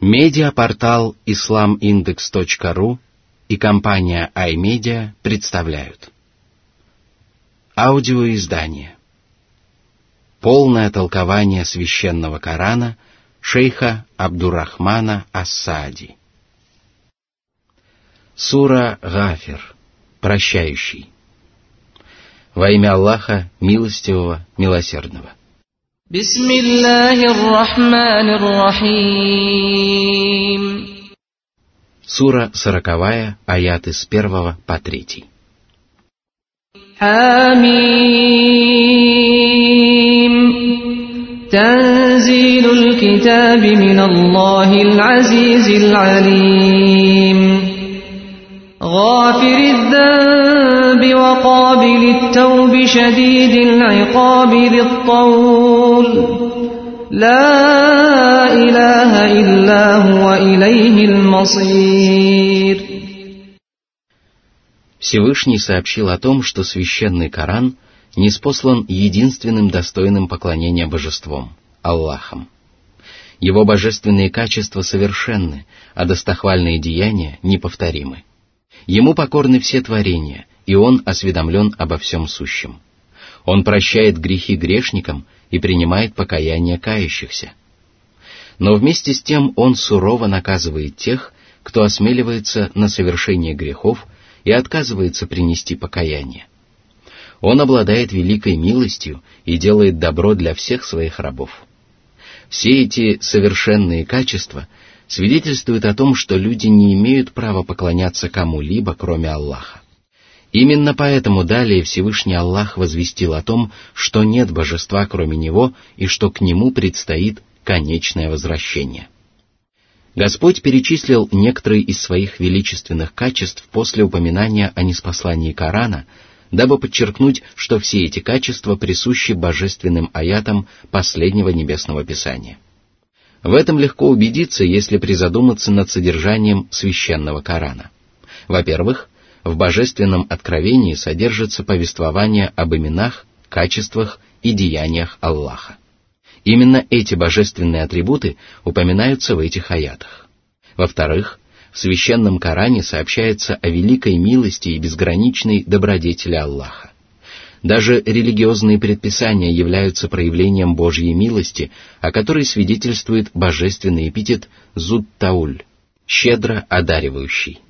Медиапортал islamindex.ru и компания iMedia представляют. Аудиоиздание. Полное толкование священного Корана шейха Абдурахмана Ассади. Сура Гафир Прощающий. Во имя Аллаха, милостивого, милосердного. بسم الله الرحمن الرحيم Сура сороковая, аяты с первого по третий. حميم تنزيل الكتاب من الله العزيز العليم غافر الذنب وقابل التوب شديد العقاب ذي الطول لا إله إلا هو إليه المصير Всевышний сообщил о том, что священный Коран неспослан единственным достойным поклонения божеством – Аллахом. Его божественные качества совершенны, а достохвальные деяния неповторимы. Ему покорны все творения, и он осведомлен обо всем сущем. Он прощает грехи грешникам и принимает покаяние кающихся. Но вместе с тем он сурово наказывает тех, кто осмеливается на совершение грехов и отказывается принести покаяние. Он обладает великой милостью и делает добро для всех своих рабов. Все эти совершенные качества свидетельствуют о том, что люди не имеют права поклоняться кому-либо, кроме Аллаха. Именно поэтому далее Всевышний Аллах возвестил о том, что нет божества, кроме Него, и что к Нему предстоит конечное возвращение. Господь перечислил некоторые из своих величественных качеств после упоминания о неспослании Корана, дабы подчеркнуть, что все эти качества присущи божественным аятам последнего небесного писания. В этом легко убедиться, если призадуматься над содержанием священного Корана. Во-первых, в божественном откровении содержится повествование об именах, качествах и деяниях Аллаха. Именно эти божественные атрибуты упоминаются в этих аятах. Во-вторых, в священном Коране сообщается о великой милости и безграничной добродетели Аллаха. Даже религиозные предписания являются проявлением Божьей милости, о которой свидетельствует божественный эпитет Зуд-Тауль, щедро одаривающий.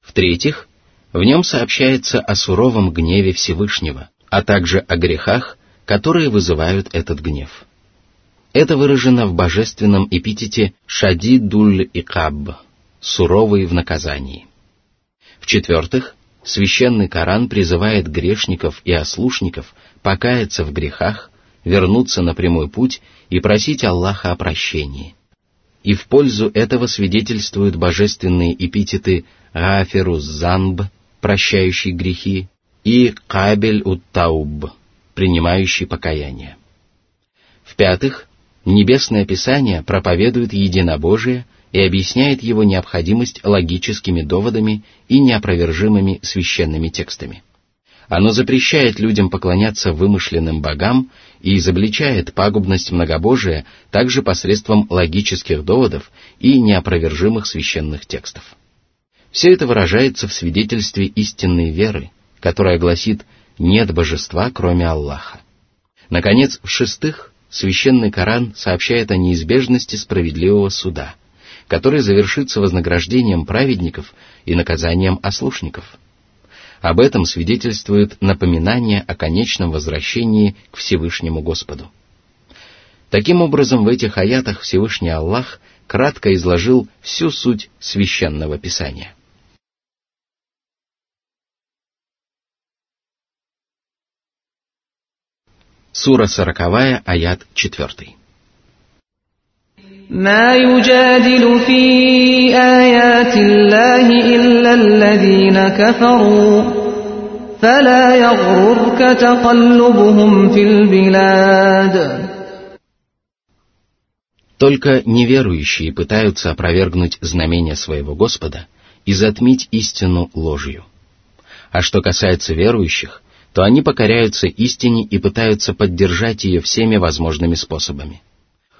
В-третьих, в нем сообщается о суровом гневе Всевышнего, а также о грехах, которые вызывают этот гнев. Это выражено в божественном эпитете Шадидуль Икаб, суровый в наказании. В-четвертых, священный Коран призывает грешников и ослушников покаяться в грехах, вернуться на прямой путь и просить Аллаха о прощении. И в пользу этого свидетельствуют божественные эпитеты Гаферус Занб, прощающий грехи, и Кабель Уттауб, принимающий покаяние. В-пятых, Небесное Писание проповедует единобожие и объясняет его необходимость логическими доводами и неопровержимыми священными текстами. Оно запрещает людям поклоняться вымышленным богам и изобличает пагубность многобожия также посредством логических доводов и неопровержимых священных текстов. Все это выражается в свидетельстве истинной веры, которая гласит «нет божества, кроме Аллаха». Наконец, в-шестых, священный Коран сообщает о неизбежности справедливого суда, который завершится вознаграждением праведников и наказанием ослушников. Об этом свидетельствует напоминание о конечном возвращении к Всевышнему Господу. Таким образом, в этих аятах Всевышний Аллах кратко изложил всю суть священного Писания. Сура сороковая, аят четвертый. ما يجادل في آيات الله إلا الذين كفروا فلا يغررك تقلبهم في البلاد Только неверующие пытаются опровергнуть знамения своего Господа и затмить истину ложью. А что касается верующих, то они покоряются истине и пытаются поддержать ее всеми возможными способами.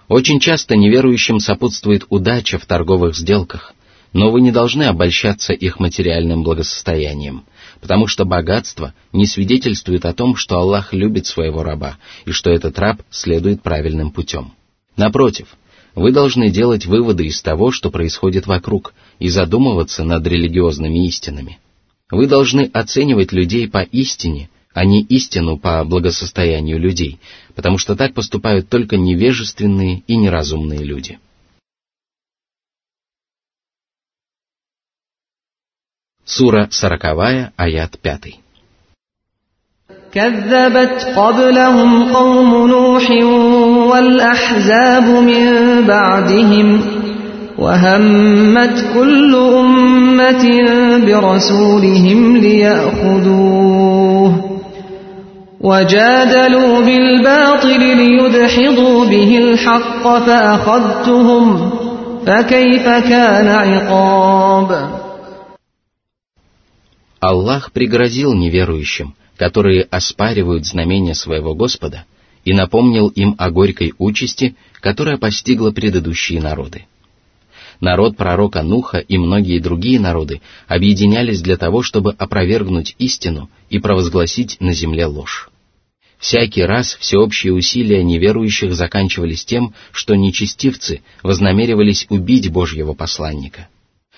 Очень часто неверующим сопутствует удача в торговых сделках, но вы не должны обольщаться их материальным благосостоянием, потому что богатство не свидетельствует о том, что Аллах любит своего раба и что этот раб следует правильным путем. Напротив, вы должны делать выводы из того, что происходит вокруг, и задумываться над религиозными истинами. Вы должны оценивать людей по истине, а не истину по благосостоянию людей, потому что так поступают только невежественные и неразумные люди. Сура сороковая, аят пятый. كذبت قبلهم قوم نوح والأحزاب من بعدهم وهمت كل أمة برسولهم ليأخذوه وجادلوا بالباطل ليدحضوا به الحق فأخذتهم فكيف كان عقاب Аллах пригрозил неверующим, которые оспаривают знамения своего Господа, и напомнил им о горькой участи, которая постигла предыдущие народы. Народ пророка Нуха и многие другие народы объединялись для того, чтобы опровергнуть истину и провозгласить на земле ложь. Всякий раз всеобщие усилия неверующих заканчивались тем, что нечестивцы вознамеривались убить Божьего посланника.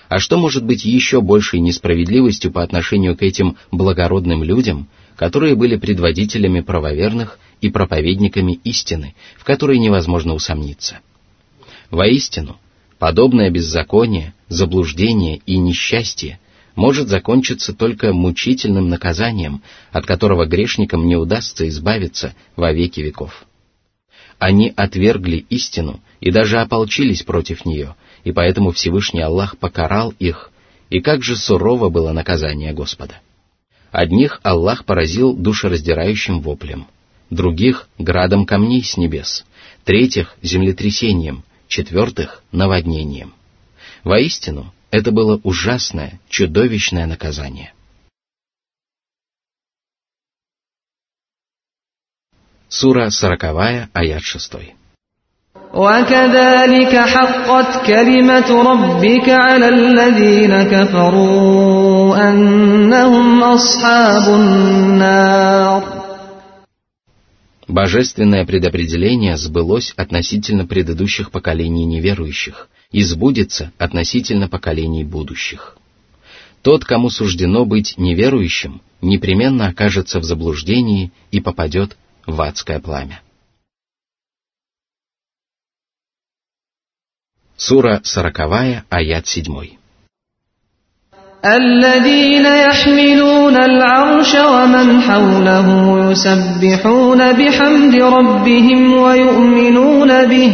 А что может быть еще большей несправедливостью по отношению к этим благородным людям, которые были предводителями правоверных и проповедниками истины, в которой невозможно усомниться? Воистину, подобное беззаконие, заблуждение и несчастье может закончиться только мучительным наказанием, от которого грешникам не удастся избавиться во веки веков. Они отвергли истину и даже ополчились против нее, и поэтому Всевышний Аллах покарал их, и как же сурово было наказание Господа. Одних Аллах поразил душераздирающим воплем, других — градом камней с небес, третьих — землетрясением, четвертых — наводнением. Воистину, это было ужасное, чудовищное наказание. Сура сороковая, аят шестой. وكذلك حقت كلمة ربك على الذين كفروا أنهم أصحاب النار Божественное предопределение сбылось относительно предыдущих поколений неверующих и сбудется относительно поколений будущих. Тот, кому суждено быть неверующим, непременно окажется в заблуждении и попадет в адское пламя. Сура сороковая, аят седьмой. الذين يحملون العرش ومن حوله يسبحون بحمد ربهم ويؤمنون به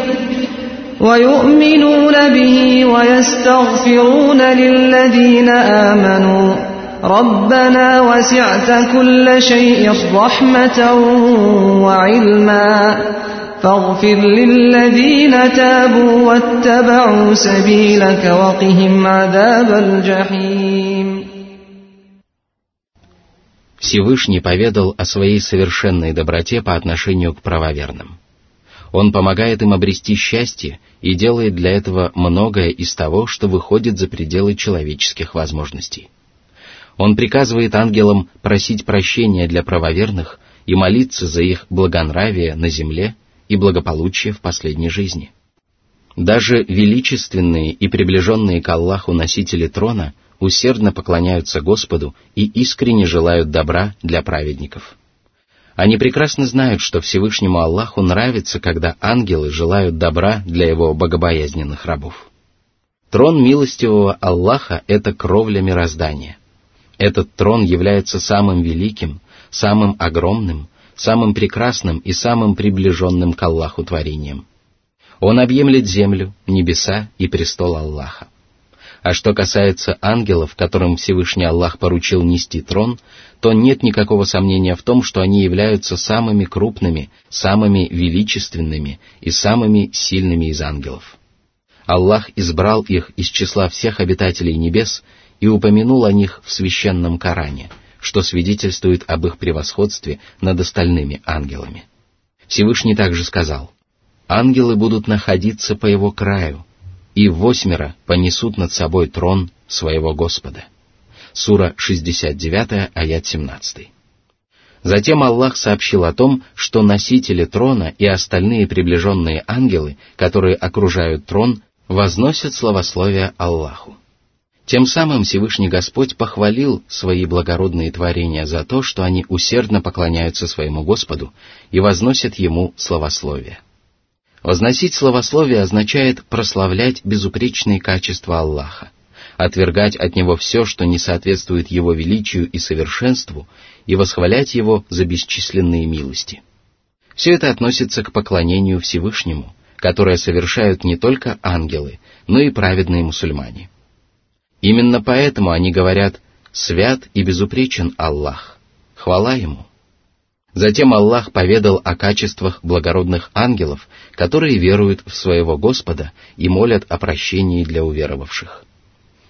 ويؤمنون به ويستغفرون للذين آمنوا. ربنا وسعت كل شيء رحمة وعلما. فاغفر للذين تابوا واتبعوا سبيلك وقهم عذاب الجحيم Всевышний поведал о своей совершенной доброте по отношению к правоверным. Он помогает им обрести счастье и делает для этого многое из того, что выходит за пределы человеческих возможностей. Он приказывает ангелам просить прощения для правоверных и молиться за их благонравие на земле и благополучие в последней жизни. Даже величественные и приближенные к Аллаху носители трона усердно поклоняются Господу и искренне желают добра для праведников. Они прекрасно знают, что Всевышнему Аллаху нравится, когда ангелы желают добра для его богобоязненных рабов. Трон милостивого Аллаха — это кровля мироздания. Этот трон является самым великим, самым огромным, самым прекрасным и самым приближенным к Аллаху творением. Он объемлет землю, небеса и престол Аллаха. А что касается ангелов, которым Всевышний Аллах поручил нести трон, то нет никакого сомнения в том, что они являются самыми крупными, самыми величественными и самыми сильными из ангелов. Аллах избрал их из числа всех обитателей небес и упомянул о них в священном Коране – что свидетельствует об их превосходстве над остальными ангелами. Всевышний также сказал, ангелы будут находиться по его краю, и восьмеро понесут над собой трон своего Господа. Сура 69, аят 17. Затем Аллах сообщил о том, что носители трона и остальные приближенные ангелы, которые окружают трон, возносят славословие Аллаху. Тем самым Всевышний Господь похвалил свои благородные творения за то, что они усердно поклоняются своему Господу и возносят Ему славословие. Возносить славословие означает прославлять безупречные качества Аллаха, отвергать от Него все, что не соответствует Его величию и совершенству, и восхвалять Его за бесчисленные милости. Все это относится к поклонению Всевышнему, которое совершают не только ангелы, но и праведные мусульмане. Именно поэтому они говорят «Свят и безупречен Аллах, хвала Ему». Затем Аллах поведал о качествах благородных ангелов, которые веруют в своего Господа и молят о прощении для уверовавших.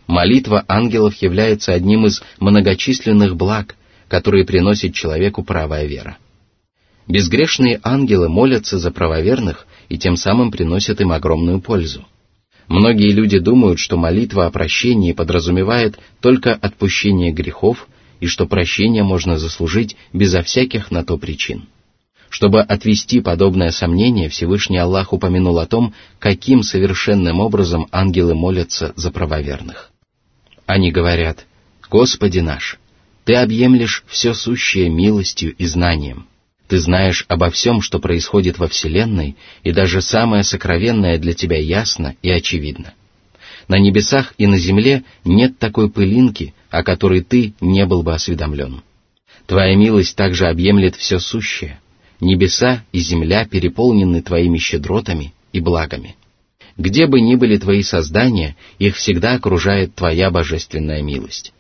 Молитва ангелов является одним из многочисленных благ, которые приносит человеку правая вера. Безгрешные ангелы молятся за правоверных и тем самым приносят им огромную пользу. Многие люди думают, что молитва о прощении подразумевает только отпущение грехов и что прощение можно заслужить безо всяких на то причин. Чтобы отвести подобное сомнение, Всевышний Аллах упомянул о том, каким совершенным образом ангелы молятся за правоверных. Они говорят, «Господи наш, Ты объемлешь все сущее милостью и знанием. Ты знаешь обо всем, что происходит во Вселенной, и даже самое сокровенное для Тебя ясно и очевидно. На небесах и на земле нет такой пылинки, о которой ты не был бы осведомлен. Твоя милость также объемлет все сущее. Небеса и земля переполнены твоими щедротами и благами. Где бы ни были твои создания, их всегда окружает твоя божественная милость.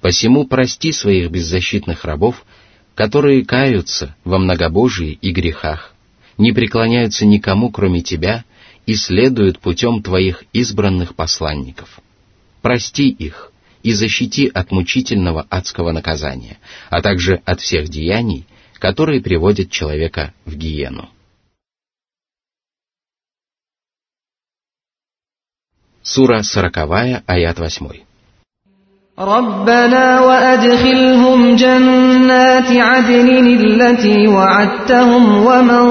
Посему прости своих беззащитных рабов, которые каются во многобожии и грехах, не преклоняются никому, кроме тебя, и следуют путем твоих избранных посланников. Прости их и защити от мучительного адского наказания, а также от всех деяний, которые приводят человека в гиену. Сура сороковая, аят восьмой. ربنا وأدخلهم جنات عدن التي وعدتهم ومن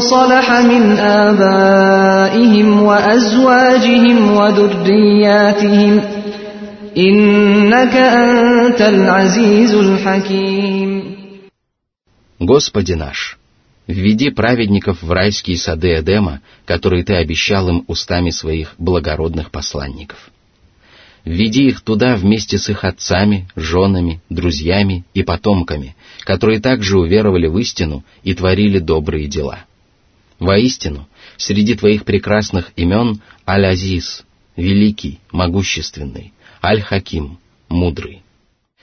صلح من آبائهم وأزواجهم وذرياتهم إنك أنت العزيز الحكيم Господи наш, введи праведников в райские сады Эдема, которые Ты обещал им устами своих благородных посланников. Введи их туда вместе с их отцами, женами, друзьями и потомками, которые также уверовали в истину и творили добрые дела. Воистину, среди твоих прекрасных имен Аль-Азиз, великий, могущественный, Аль-Хаким, мудрый.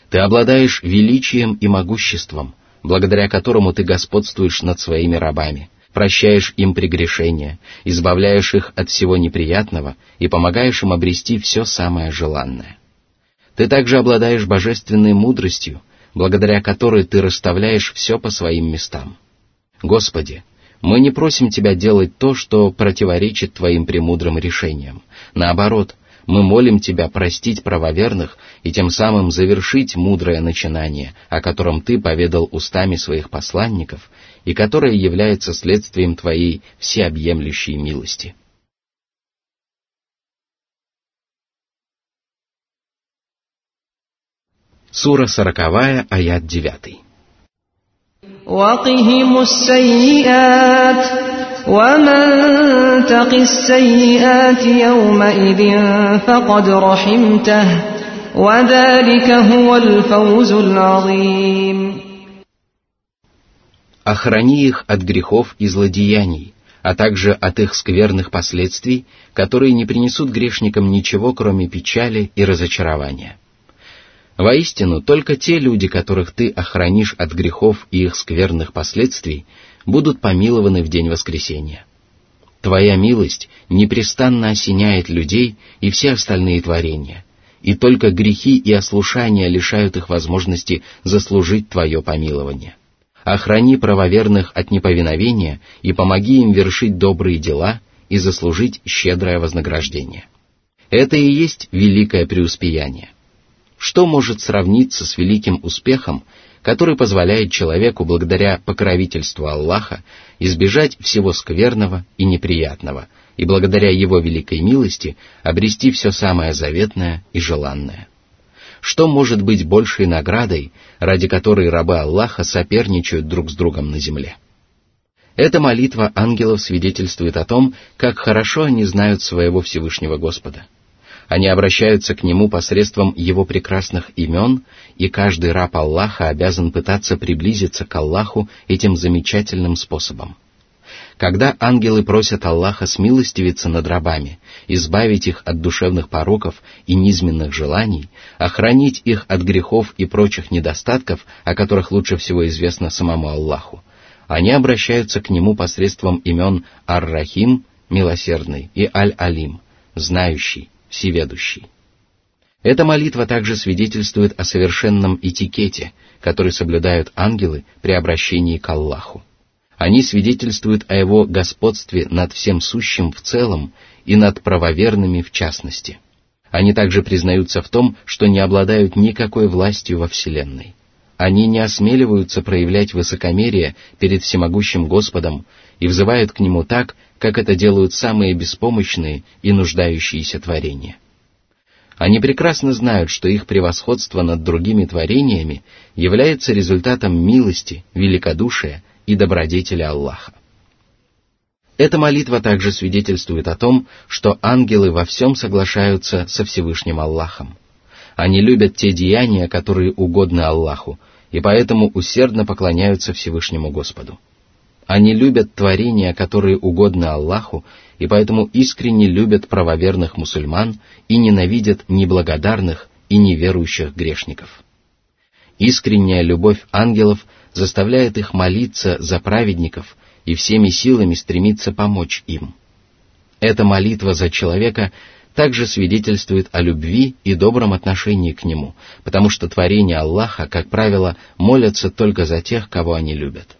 Ты обладаешь величием и могуществом, благодаря которому ты господствуешь над своими рабами – прощаешь им прегрешения, избавляешь их от всего неприятного и помогаешь им обрести все самое желанное. Ты также обладаешь божественной мудростью, благодаря которой ты расставляешь все по своим местам. Господи, мы не просим Тебя делать то, что противоречит Твоим премудрым решениям. Наоборот, мы молим Тебя простить правоверных и тем самым завершить мудрое начинание, о котором Ты поведал устами своих посланников и которое является следствием Твоей всеобъемлющей милости. Сура сороковая, аят девятый. وقهم السيئات ومن تق السيئات يومئذ فقد رحمته وذلك هو الفوز العظيم охрани их от грехов и злодеяний, а также от их скверных последствий, которые не принесут грешникам ничего, кроме печали и разочарования. Воистину, только те люди, которых ты охранишь от грехов и их скверных последствий, будут помилованы в день воскресения. Твоя милость непрестанно осеняет людей и все остальные творения, и только грехи и ослушания лишают их возможности заслужить Твое помилование охрани правоверных от неповиновения и помоги им вершить добрые дела и заслужить щедрое вознаграждение. Это и есть великое преуспеяние. Что может сравниться с великим успехом, который позволяет человеку благодаря покровительству Аллаха избежать всего скверного и неприятного, и благодаря его великой милости обрести все самое заветное и желанное. Что может быть большей наградой, ради которой рабы Аллаха соперничают друг с другом на земле? Эта молитва ангелов свидетельствует о том, как хорошо они знают своего Всевышнего Господа. Они обращаются к Нему посредством Его прекрасных имен, и каждый раб Аллаха обязан пытаться приблизиться к Аллаху этим замечательным способом. Когда ангелы просят Аллаха смилостивиться над рабами, избавить их от душевных пороков и низменных желаний, охранить их от грехов и прочих недостатков, о которых лучше всего известно самому Аллаху, они обращаются к Нему посредством имен Ар-Рахим, милосердный, и Аль-Алим, знающий, всеведущий. Эта молитва также свидетельствует о совершенном этикете, который соблюдают ангелы при обращении к Аллаху. Они свидетельствуют о его господстве над всем сущим в целом и над правоверными в частности. Они также признаются в том, что не обладают никакой властью во Вселенной. Они не осмеливаются проявлять высокомерие перед всемогущим Господом и взывают к Нему так, как это делают самые беспомощные и нуждающиеся творения. Они прекрасно знают, что их превосходство над другими творениями является результатом милости, великодушия и добродетели Аллаха. Эта молитва также свидетельствует о том, что ангелы во всем соглашаются со Всевышним Аллахом. Они любят те деяния, которые угодны Аллаху, и поэтому усердно поклоняются Всевышнему Господу. Они любят творения, которые угодны Аллаху, и поэтому искренне любят правоверных мусульман и ненавидят неблагодарных и неверующих грешников. Искренняя любовь ангелов заставляет их молиться за праведников и всеми силами стремиться помочь им. Эта молитва за человека также свидетельствует о любви и добром отношении к нему, потому что творения Аллаха, как правило, молятся только за тех, кого они любят.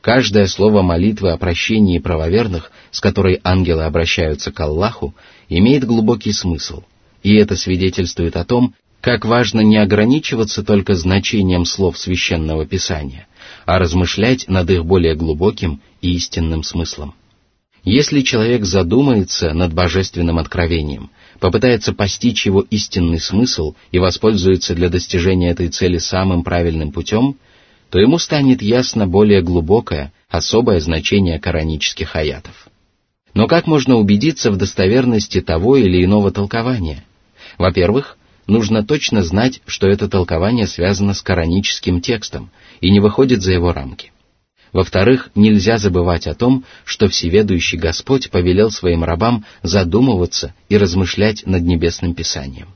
Каждое слово молитвы о прощении правоверных, с которой ангелы обращаются к Аллаху, имеет глубокий смысл, и это свидетельствует о том, как важно не ограничиваться только значением слов священного писания, а размышлять над их более глубоким и истинным смыслом. Если человек задумается над божественным откровением, попытается постичь его истинный смысл и воспользуется для достижения этой цели самым правильным путем, то ему станет ясно более глубокое, особое значение коранических аятов. Но как можно убедиться в достоверности того или иного толкования? Во-первых, нужно точно знать, что это толкование связано с кораническим текстом и не выходит за его рамки. Во-вторых, нельзя забывать о том, что Всеведущий Господь повелел своим рабам задумываться и размышлять над Небесным Писанием.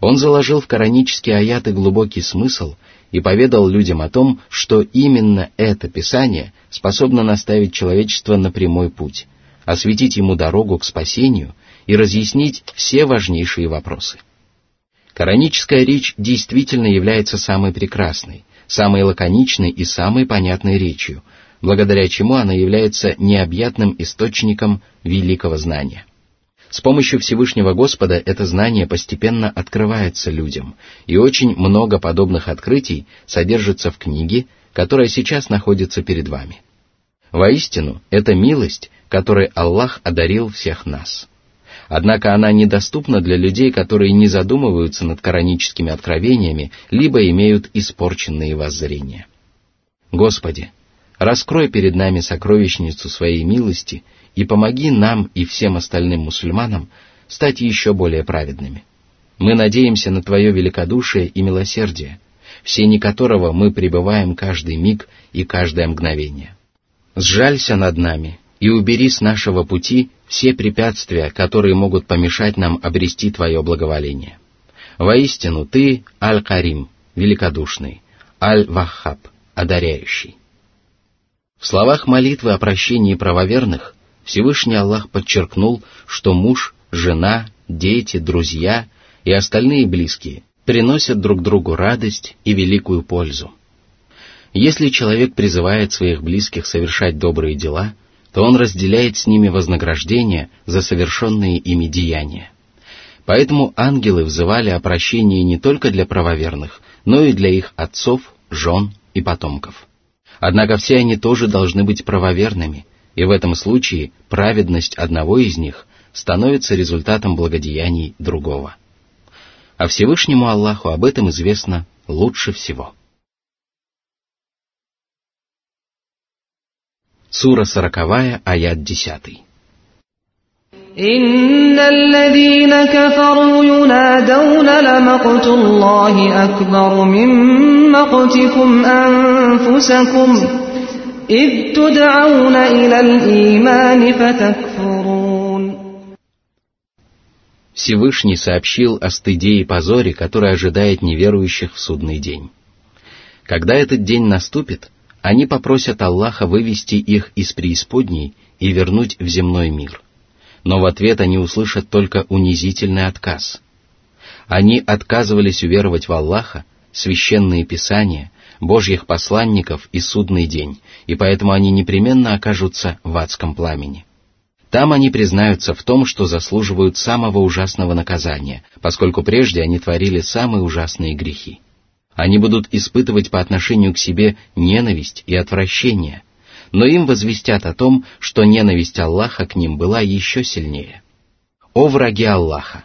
Он заложил в коранические аяты глубокий смысл и поведал людям о том, что именно это Писание способно наставить человечество на прямой путь, осветить ему дорогу к спасению и разъяснить все важнейшие вопросы. Кораническая речь действительно является самой прекрасной, самой лаконичной и самой понятной речью, благодаря чему она является необъятным источником великого знания. С помощью Всевышнего Господа это знание постепенно открывается людям, и очень много подобных открытий содержится в книге, которая сейчас находится перед вами. Воистину, это милость, которой Аллах одарил всех нас – Однако она недоступна для людей, которые не задумываются над кораническими откровениями, либо имеют испорченные воззрения. Господи, раскрой перед нами сокровищницу своей милости и помоги нам и всем остальным мусульманам стать еще более праведными. Мы надеемся на Твое великодушие и милосердие, в сене которого мы пребываем каждый миг и каждое мгновение. Сжалься над нами и убери с нашего пути все препятствия, которые могут помешать нам обрести Твое благоволение. Воистину Ты Аль-Карим, великодушный, Аль-Ваххаб, одаряющий. В словах молитвы о прощении правоверных Всевышний Аллах подчеркнул, что муж, жена, дети, друзья и остальные близкие приносят друг другу радость и великую пользу. Если человек призывает своих близких совершать добрые дела, то он разделяет с ними вознаграждение за совершенные ими деяния. Поэтому ангелы взывали о прощении не только для правоверных, но и для их отцов, жен и потомков. Однако все они тоже должны быть правоверными, и в этом случае праведность одного из них становится результатом благодеяний другого. А Всевышнему Аллаху об этом известно лучше всего. Сура сороковая, аят десятый. إن الذين كفروا ينادون لمقت الله أكبر من مقتكم أنفسكم إذ تدعون إلى الإيمان فتكفرون Всевышний сообщил о стыде и позоре, который ожидает неверующих в судный день. Когда этот день наступит, они попросят Аллаха вывести их из преисподней и вернуть в земной мир но в ответ они услышат только унизительный отказ. Они отказывались уверовать в Аллаха, священные писания, – Божьих посланников и судный день, и поэтому они непременно окажутся в адском пламени. Там они признаются в том, что заслуживают самого ужасного наказания, поскольку прежде они творили самые ужасные грехи. Они будут испытывать по отношению к себе ненависть и отвращение, но им возвестят о том, что ненависть Аллаха к ним была еще сильнее. О враги Аллаха!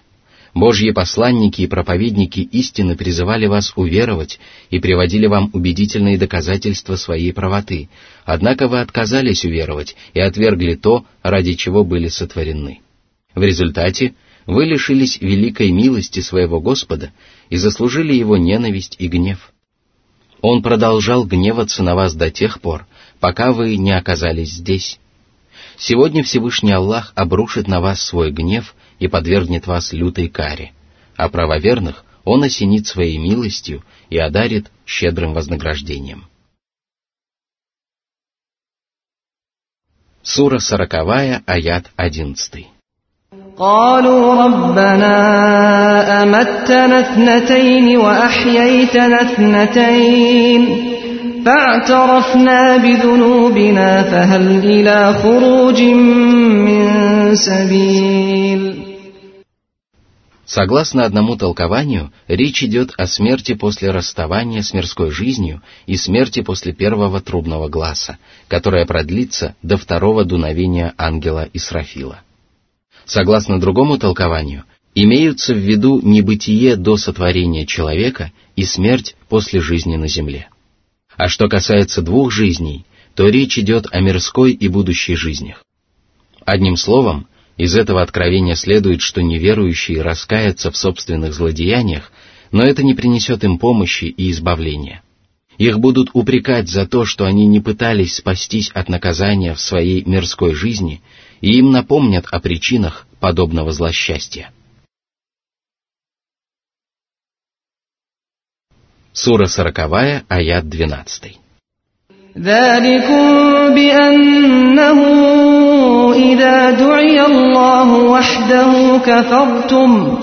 Божьи посланники и проповедники истины призывали вас уверовать и приводили вам убедительные доказательства своей правоты, однако вы отказались уверовать и отвергли то, ради чего были сотворены. В результате вы лишились великой милости своего Господа и заслужили его ненависть и гнев. Он продолжал гневаться на вас до тех пор, пока вы не оказались здесь. Сегодня Всевышний Аллах обрушит на вас свой гнев и подвергнет вас лютой каре, а правоверных Он осенит своей милостью и одарит щедрым вознаграждением. Сура сороковая, аят одиннадцатый. قالوا ربنا أمتنا اثنتين وأحييتنا اثنتين فاعترفنا بذنوبنا فهل إلى خروج من سبيل Согласно одному толкованию, речь идет о смерти после расставания с мирской жизнью и смерти после первого трубного глаза, которая продлится до второго дуновения ангела Исрафила. Согласно другому толкованию, имеются в виду небытие до сотворения человека и смерть после жизни на земле. А что касается двух жизней, то речь идет о мирской и будущей жизнях. Одним словом, из этого откровения следует, что неверующие раскаятся в собственных злодеяниях, но это не принесет им помощи и избавления. Их будут упрекать за то, что они не пытались спастись от наказания в своей мирской жизни, и им напомнят о причинах подобного злосчастья. Сура сороковая, аят двенадцатый. ذلكم بأنه إذا دعي الله وحده كفرتم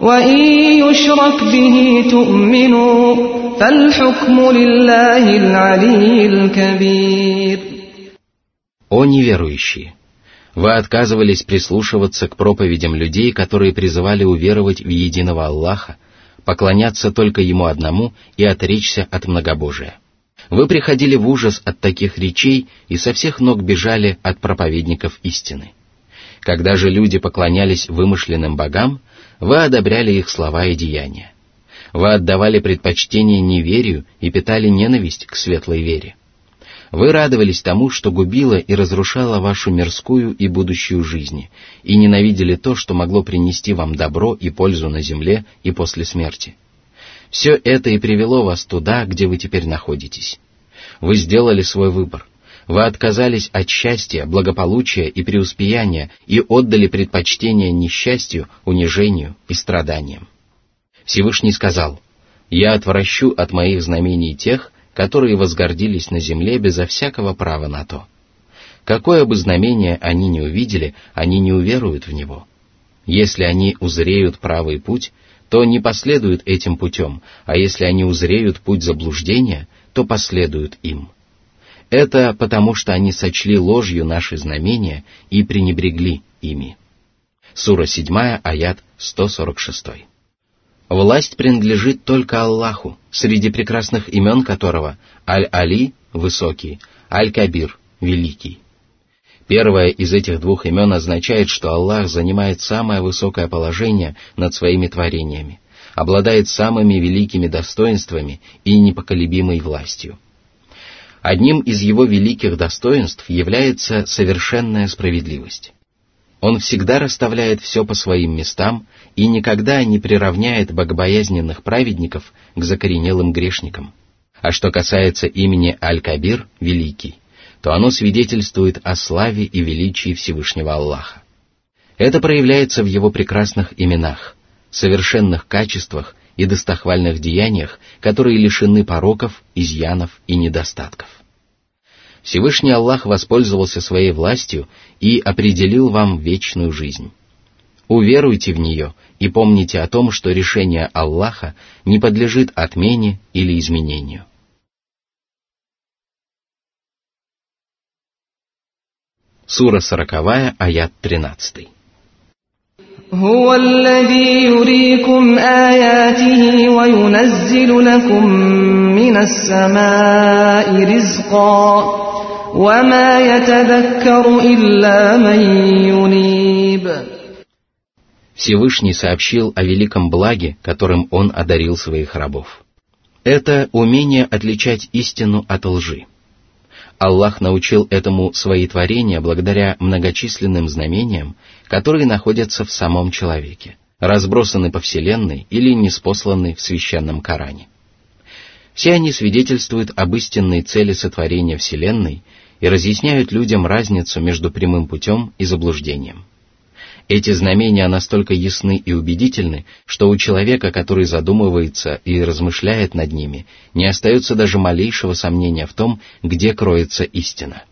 وإن يشرك به تؤمنوا فالحكم لله العلي الكبير О неверующие! Вы отказывались прислушиваться к проповедям людей, которые призывали уверовать в единого Аллаха, поклоняться только Ему одному и отречься от многобожия. вы приходили в ужас от таких речей и со всех ног бежали от проповедников истины. Когда же люди поклонялись вымышленным богам, вы одобряли их слова и деяния. Вы отдавали предпочтение неверию и питали ненависть к светлой вере. Вы радовались тому, что губило и разрушало вашу мирскую и будущую жизни, и ненавидели то, что могло принести вам добро и пользу на земле и после смерти. Все это и привело вас туда, где вы теперь находитесь. Вы сделали свой выбор. Вы отказались от счастья, благополучия и преуспеяния и отдали предпочтение несчастью, унижению и страданиям. Всевышний сказал, «Я отвращу от моих знамений тех, которые возгордились на земле безо всякого права на то. Какое бы знамение они ни увидели, они не уверуют в него. Если они узреют правый путь, то не последуют этим путем, а если они узреют путь заблуждения, то последуют им. Это потому, что они сочли ложью наши знамения и пренебрегли ими. Сура 7, аят 146. Власть принадлежит только Аллаху, среди прекрасных имен которого Аль-Али – высокий, Аль-Кабир – великий. Первое из этих двух имен означает, что Аллах занимает самое высокое положение над своими творениями, обладает самыми великими достоинствами и непоколебимой властью. Одним из его великих достоинств является совершенная справедливость. Он всегда расставляет все по своим местам и никогда не приравняет богобоязненных праведников к закоренелым грешникам. А что касается имени Аль-Кабир, Великий, то оно свидетельствует о славе и величии Всевышнего Аллаха. Это проявляется в его прекрасных именах, совершенных качествах и достохвальных деяниях, которые лишены пороков, изъянов и недостатков. Всевышний Аллах воспользовался своей властью и определил вам вечную жизнь. Уверуйте в нее и помните о том, что решение Аллаха не подлежит отмене или изменению. Сура сороковая, аят тринадцатый. هو الذي يريكم آياته وينزل لكم من السماء رزقا وما يتذكر إلا من ينيب Всевышний сообщил о великом благе, которым Он одарил своих рабов. Это умение отличать истину от лжи. Аллах научил этому свои творения благодаря многочисленным знамениям, которые находятся в самом человеке, разбросаны по Вселенной или неспосланы в священном Коране. Все они свидетельствуют об истинной цели сотворения Вселенной и разъясняют людям разницу между прямым путем и заблуждением. Эти знамения настолько ясны и убедительны, что у человека, который задумывается и размышляет над ними, не остается даже малейшего сомнения в том, где кроется истина.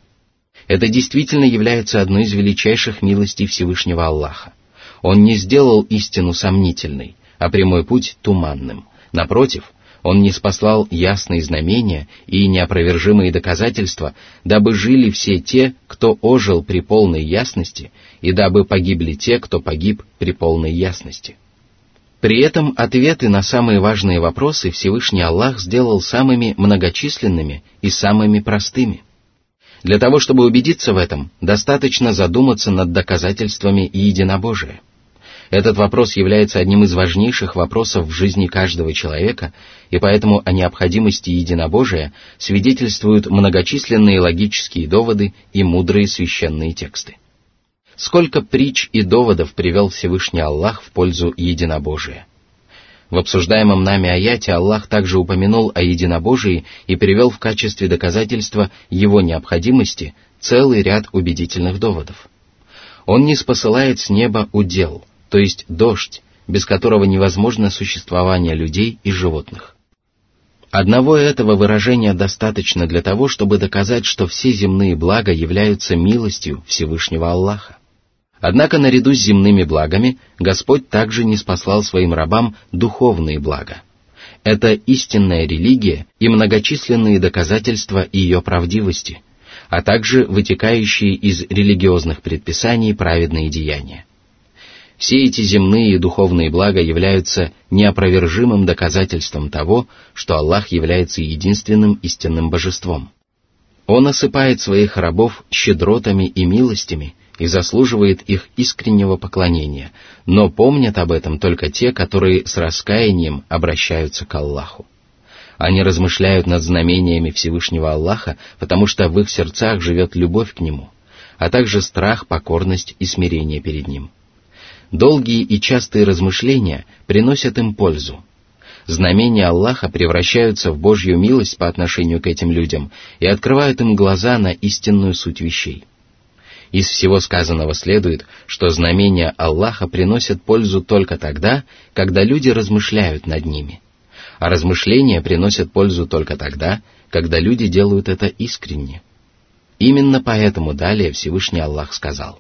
Это действительно является одной из величайших милостей Всевышнего Аллаха. Он не сделал истину сомнительной, а прямой путь туманным. Напротив, он не спаслал ясные знамения и неопровержимые доказательства, дабы жили все те, кто ожил при полной ясности, и дабы погибли те, кто погиб при полной ясности. При этом ответы на самые важные вопросы Всевышний Аллах сделал самыми многочисленными и самыми простыми. Для того, чтобы убедиться в этом, достаточно задуматься над доказательствами единобожия – этот вопрос является одним из важнейших вопросов в жизни каждого человека, и поэтому о необходимости единобожия свидетельствуют многочисленные логические доводы и мудрые священные тексты. Сколько притч и доводов привел Всевышний Аллах в пользу единобожия. В обсуждаемом нами аяте Аллах также упомянул о единобожии и привел в качестве доказательства его необходимости целый ряд убедительных доводов. Он не спосылает с неба удел – то есть дождь, без которого невозможно существование людей и животных. Одного этого выражения достаточно для того, чтобы доказать, что все земные блага являются милостью Всевышнего Аллаха. Однако наряду с земными благами Господь также не спаслал своим рабам духовные блага. Это истинная религия и многочисленные доказательства ее правдивости, а также вытекающие из религиозных предписаний праведные деяния. Все эти земные и духовные блага являются неопровержимым доказательством того, что Аллах является единственным истинным божеством. Он осыпает своих рабов щедротами и милостями и заслуживает их искреннего поклонения, но помнят об этом только те, которые с раскаянием обращаются к Аллаху. Они размышляют над знамениями Всевышнего Аллаха, потому что в их сердцах живет любовь к Нему, а также страх, покорность и смирение перед Ним. Долгие и частые размышления приносят им пользу. Знамения Аллаха превращаются в Божью милость по отношению к этим людям и открывают им глаза на истинную суть вещей. Из всего сказанного следует, что знамения Аллаха приносят пользу только тогда, когда люди размышляют над ними. А размышления приносят пользу только тогда, когда люди делают это искренне. Именно поэтому далее Всевышний Аллах сказал.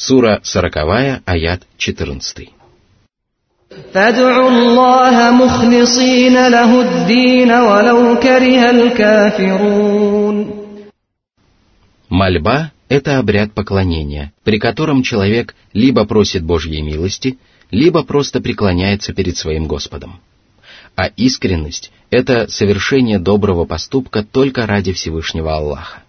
Сура 40, аят 14. Мольба – это обряд поклонения, при котором человек либо просит Божьей милости, либо просто преклоняется перед своим Господом. А искренность – это совершение доброго поступка только ради Всевышнего Аллаха.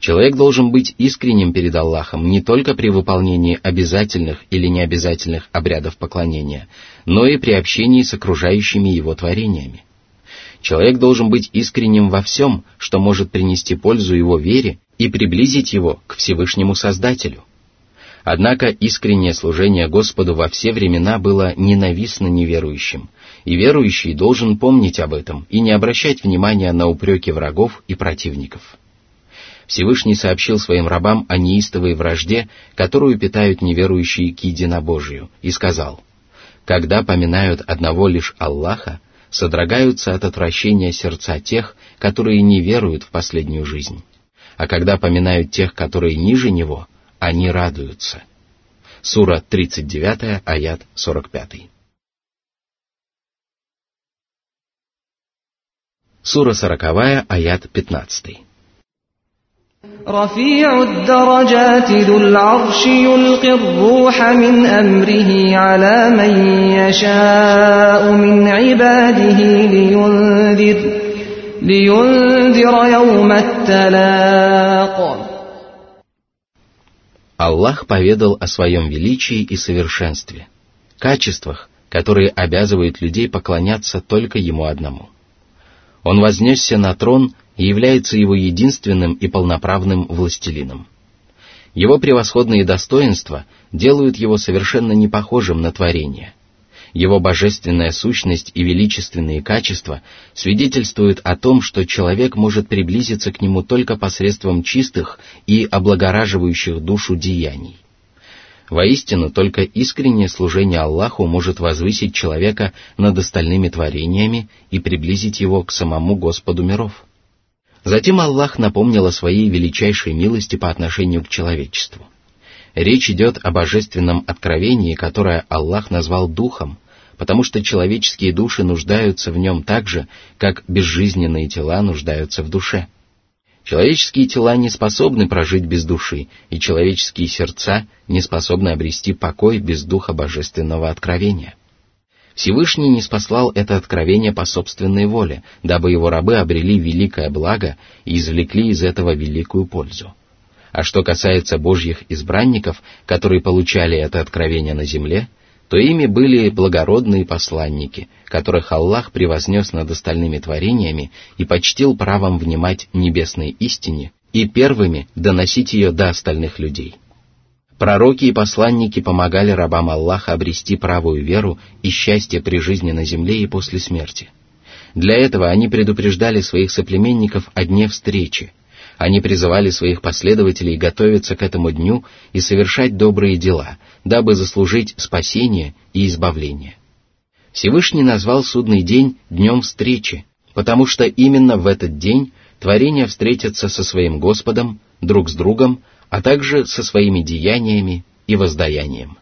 Человек должен быть искренним перед Аллахом не только при выполнении обязательных или необязательных обрядов поклонения, но и при общении с окружающими его творениями. Человек должен быть искренним во всем, что может принести пользу его вере и приблизить его к Всевышнему Создателю. Однако искреннее служение Господу во все времена было ненавистно неверующим, и верующий должен помнить об этом и не обращать внимания на упреки врагов и противников. Всевышний сообщил своим рабам о неистовой вражде, которую питают неверующие к единобожию, и сказал, «Когда поминают одного лишь Аллаха, содрогаются от отвращения сердца тех, которые не веруют в последнюю жизнь. А когда поминают тех, которые ниже него, они радуются. Сура 39, аят 45. Сура 40, аят 15. رفيع الدرجات ذو العرش يلقي الروح من أمره على من يشاء من عباده لينذر, لينذر يوم التلاق Аллах поведал о своем величии и совершенстве, качествах, которые обязывают людей поклоняться только Ему одному. Он вознесся на трон и является его единственным и полноправным властелином. Его превосходные достоинства делают его совершенно не похожим на творение. Его божественная сущность и величественные качества свидетельствуют о том, что человек может приблизиться к нему только посредством чистых и облагораживающих душу деяний. Воистину, только искреннее служение Аллаху может возвысить человека над остальными творениями и приблизить его к самому Господу миров. Затем Аллах напомнил о своей величайшей милости по отношению к человечеству. Речь идет о божественном откровении, которое Аллах назвал Духом, потому что человеческие души нуждаются в нем так же, как безжизненные тела нуждаются в душе. Человеческие тела не способны прожить без души, и человеческие сердца не способны обрести покой без духа божественного откровения. Всевышний не спаслал это откровение по собственной воле, дабы его рабы обрели великое благо и извлекли из этого великую пользу. А что касается Божьих избранников, которые получали это откровение на земле, то ими были благородные посланники, которых Аллах превознес над остальными творениями и почтил правом внимать небесной истине и первыми доносить ее до остальных людей. Пророки и посланники помогали рабам Аллаха обрести правую веру и счастье при жизни на земле и после смерти. Для этого они предупреждали своих соплеменников о дне встречи. Они призывали своих последователей готовиться к этому дню и совершать добрые дела, дабы заслужить спасение и избавление. Всевышний назвал судный день днем встречи, потому что именно в этот день творения встретятся со своим Господом, друг с другом, а также со своими деяниями и воздаянием.